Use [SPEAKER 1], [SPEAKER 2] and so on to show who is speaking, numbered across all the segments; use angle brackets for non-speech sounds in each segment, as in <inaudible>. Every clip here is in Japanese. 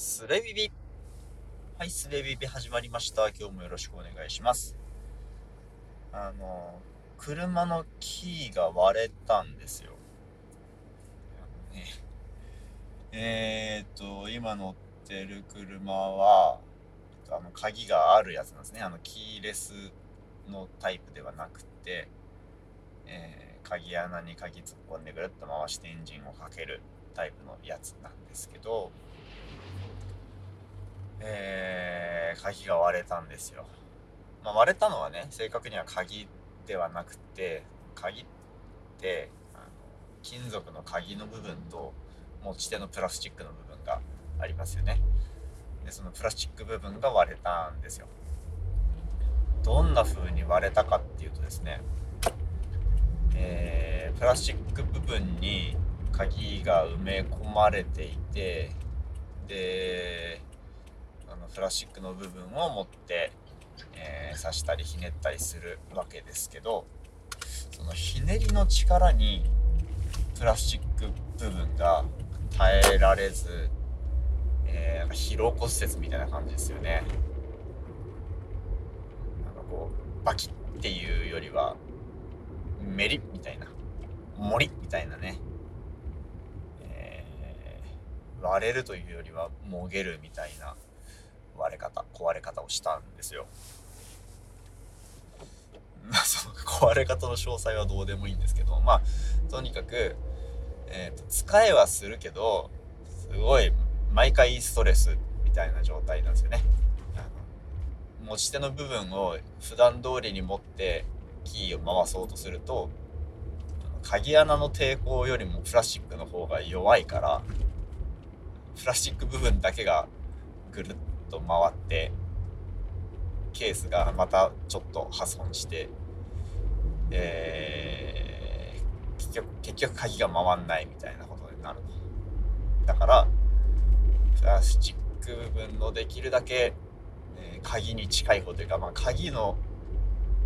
[SPEAKER 1] スレビビ。はい、スレビビ始まりました。今日もよろしくお願いします。あの、車のキーが割れたんですよ。ね、えー、っと、今乗ってる車は、あの、鍵があるやつなんですね。あの、キーレスのタイプではなくて、えー、鍵穴に鍵突っ込んでぐるっと回してエンジンをかけるタイプのやつなんですけど、え、鍵が割れたんですよ。まあ、割れたのはね、正確には鍵ではなくて、鍵ってあの金属の鍵の部分と持ち手のプラスチックの部分がありますよね。でそのプラスチック部分が割れたんですよ。どんな風に割れたかっていうとですね、えー、プラスチック部分に鍵が埋め込まれていてでのプラスチックの部分を持って、えー、刺したりひねったりするわけですけどそのひねりの力にプラスチック部分が耐えられず、えー、疲労骨折みたいな感じですよね。なんかこうバキッっていうよりはメリみたいな森みたいなね割れるというよりはもげるみたいな割れ方壊れ方をしたんですよ。<laughs> まあその壊れ方の詳細はどうでもいいんですけどまあとにかく、えーと、使えはするけどすごい毎回ストレスみたいな状態なんですよね。あの持ち手の部分を普段通りに持ってキーを回そうとすると鍵穴の抵抗よりもプラスチックの方が弱いからプラスチック部分だけがぐるっと回ってケースがまたちょっと破損して、えー、結局結局鍵が回んないみたいなことになる。だからプラスチック部分のできるだけ、えー、鍵に近い方というか、まあ、鍵の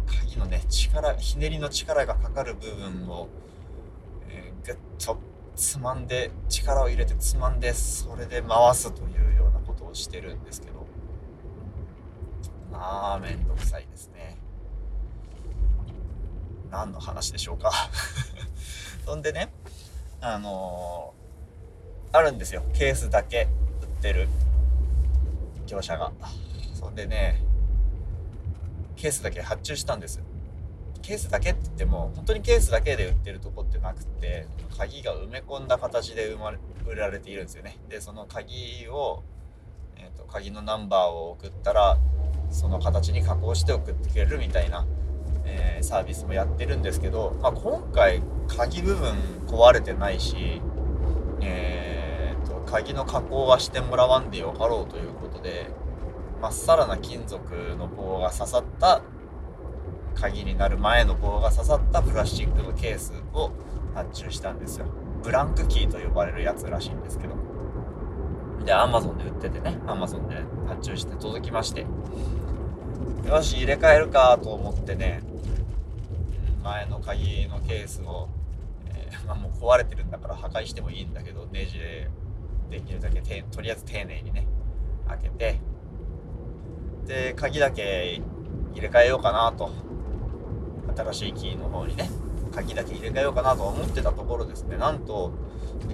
[SPEAKER 1] 鍵のね力ひねりの力がかかる部分を、えー、ぐっとつまんで力を入れてつまんでそれで回すというしてるんですけど。まあめんどくさいですね。何の話でしょうか。<laughs> そんでねあのー、あるんですよ。ケースだけ売ってる。業者が。そんでねケースだけ発注したんです。ケースだけって言っても本当にケースだけで売ってるとこってなくて鍵が埋め込んだ形で生まれ売られているんですよね。でその鍵を、えーと、鍵のナンバーを送ったらその形に加工して送ってくれるみたいな、えー、サービスもやってるんですけど、まあ、今回鍵部分壊れてないし、えーと、と鍵の加工はしてもらわんでよかろうということでまっさらな金属の棒が刺さった鍵になる前の棒が刺さったプラスチックのケースを発注したんですよ。ブランクキーと呼ばれるやつらしいんですけど。で Amazon で売っててね。Amazon で発注して届きまして。よし入れ替えるかと思ってね。前の鍵のケースを、えー、<laughs> まあ、もう壊れてるんだから破壊してもいいんだけどネジでできるだけとりあえず丁寧にね開けて。で鍵だけ入れ替えようかなと。新しいキーの方にね。鍵だけ入れ替えようかなと思ってたところですね。なんと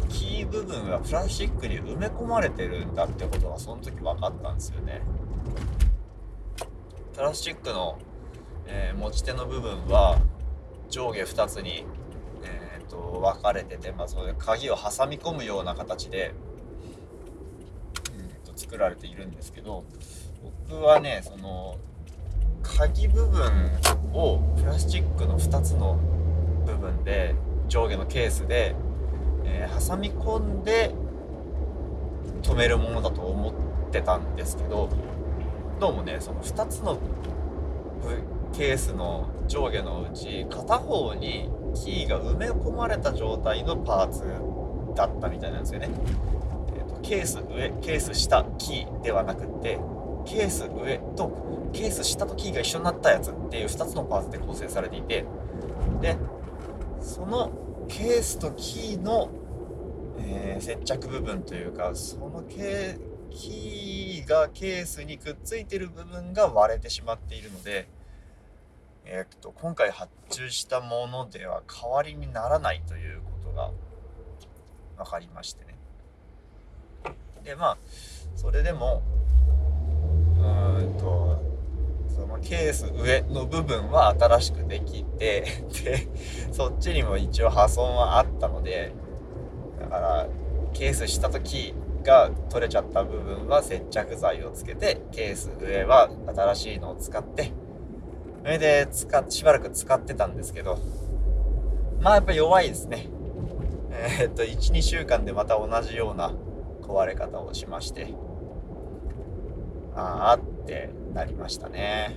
[SPEAKER 1] キー部分はプラスチックに埋め込まれてるんだってことがその時分かったんですよね。プラスチックの、えー、持ち手の部分は上下2つに、えーと、分かれてて、まあ、それ鍵を挟み込むような形で、うん、と作られているんですけど僕はねその鍵部分をプラスチックの2つの部分で上下のケースで、えー、挟み込んで止めるものだと思ってたんですけどどうもねその2つのケースの上下のうち片方にキーが埋め込まれた状態のパーツだったみたいなんですよね。えーと、ケース上ケース下キーではなくってケース上とケース下とキーが一緒になったやつっていう2つのパーツで構成されていてでそのケースとキーの、えー、接着部分というかそのケキーがケースにくっついてる部分が割れてしまっているので、えー、っと今回発注したものでは代わりにならないということが分かりましてね。でまあそれでもうーんとそのケース上の部分は新しくできて <laughs> でそっちにも一応破損はあったのでだからケースした時が取れちゃった部分は接着剤をつけてケース上は新しいのを使ってそれで使しばらく使ってたんですけどまあやっぱ弱いですね。えー、っと12週間でまた同じような壊れ方をしましてああってなりましたね。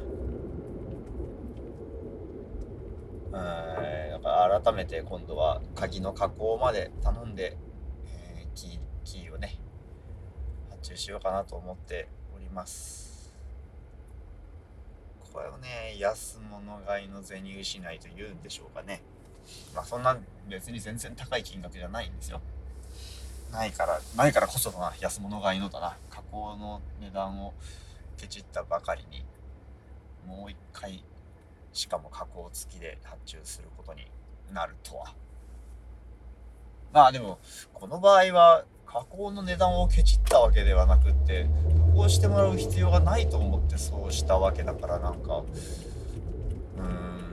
[SPEAKER 1] うんだから改めて今度は鍵の加工まで頼んで、えー、キーキーをね発注しようかなと思っております。これをね安物買いの銭失いと言うんでしょうかね。まあそんな別に全然高い金額じゃないんですよ。ないからないからこそだな安物買いのだな加工の値段をケチったばかりにもう一回しかも加工付きで発注することになるとは。まあでもこの場合は加工の値段をケチったわけではなくって加工してもらう必要がないと思ってそうしたわけだからなんかうーん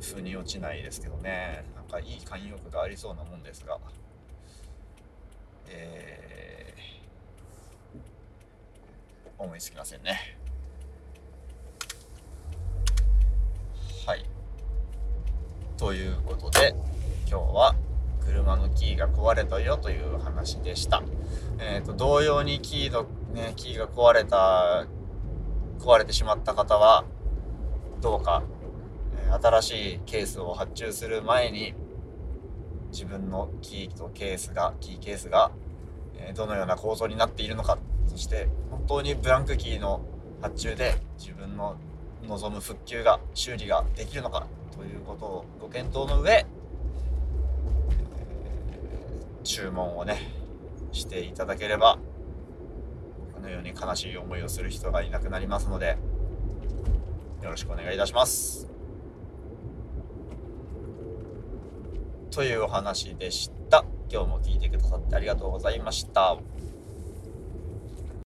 [SPEAKER 1] 腑に落ちないですけどね。なんかいい慣用句がありそうなもんですが。えー、思いつきませんねはいということで今日は車のキーが壊れたよという話でした。えっ、ー、と、同様にキーの、ね、キーが壊れた、壊れてしまった方は、どうか、え、新しいケースを発注する前に、自分のキーとケースが、キーケースが、え、どのような構造になっているのか、そして当にブランクキーの発注で自分の望む復旧が、修理ができるのかということをご検討の上、注文をねしていただければこのように悲しい思いをする人がいなくなりますのでよろしくお願いいたします。というお話でした。今日も聞いてくださってありがとうございました。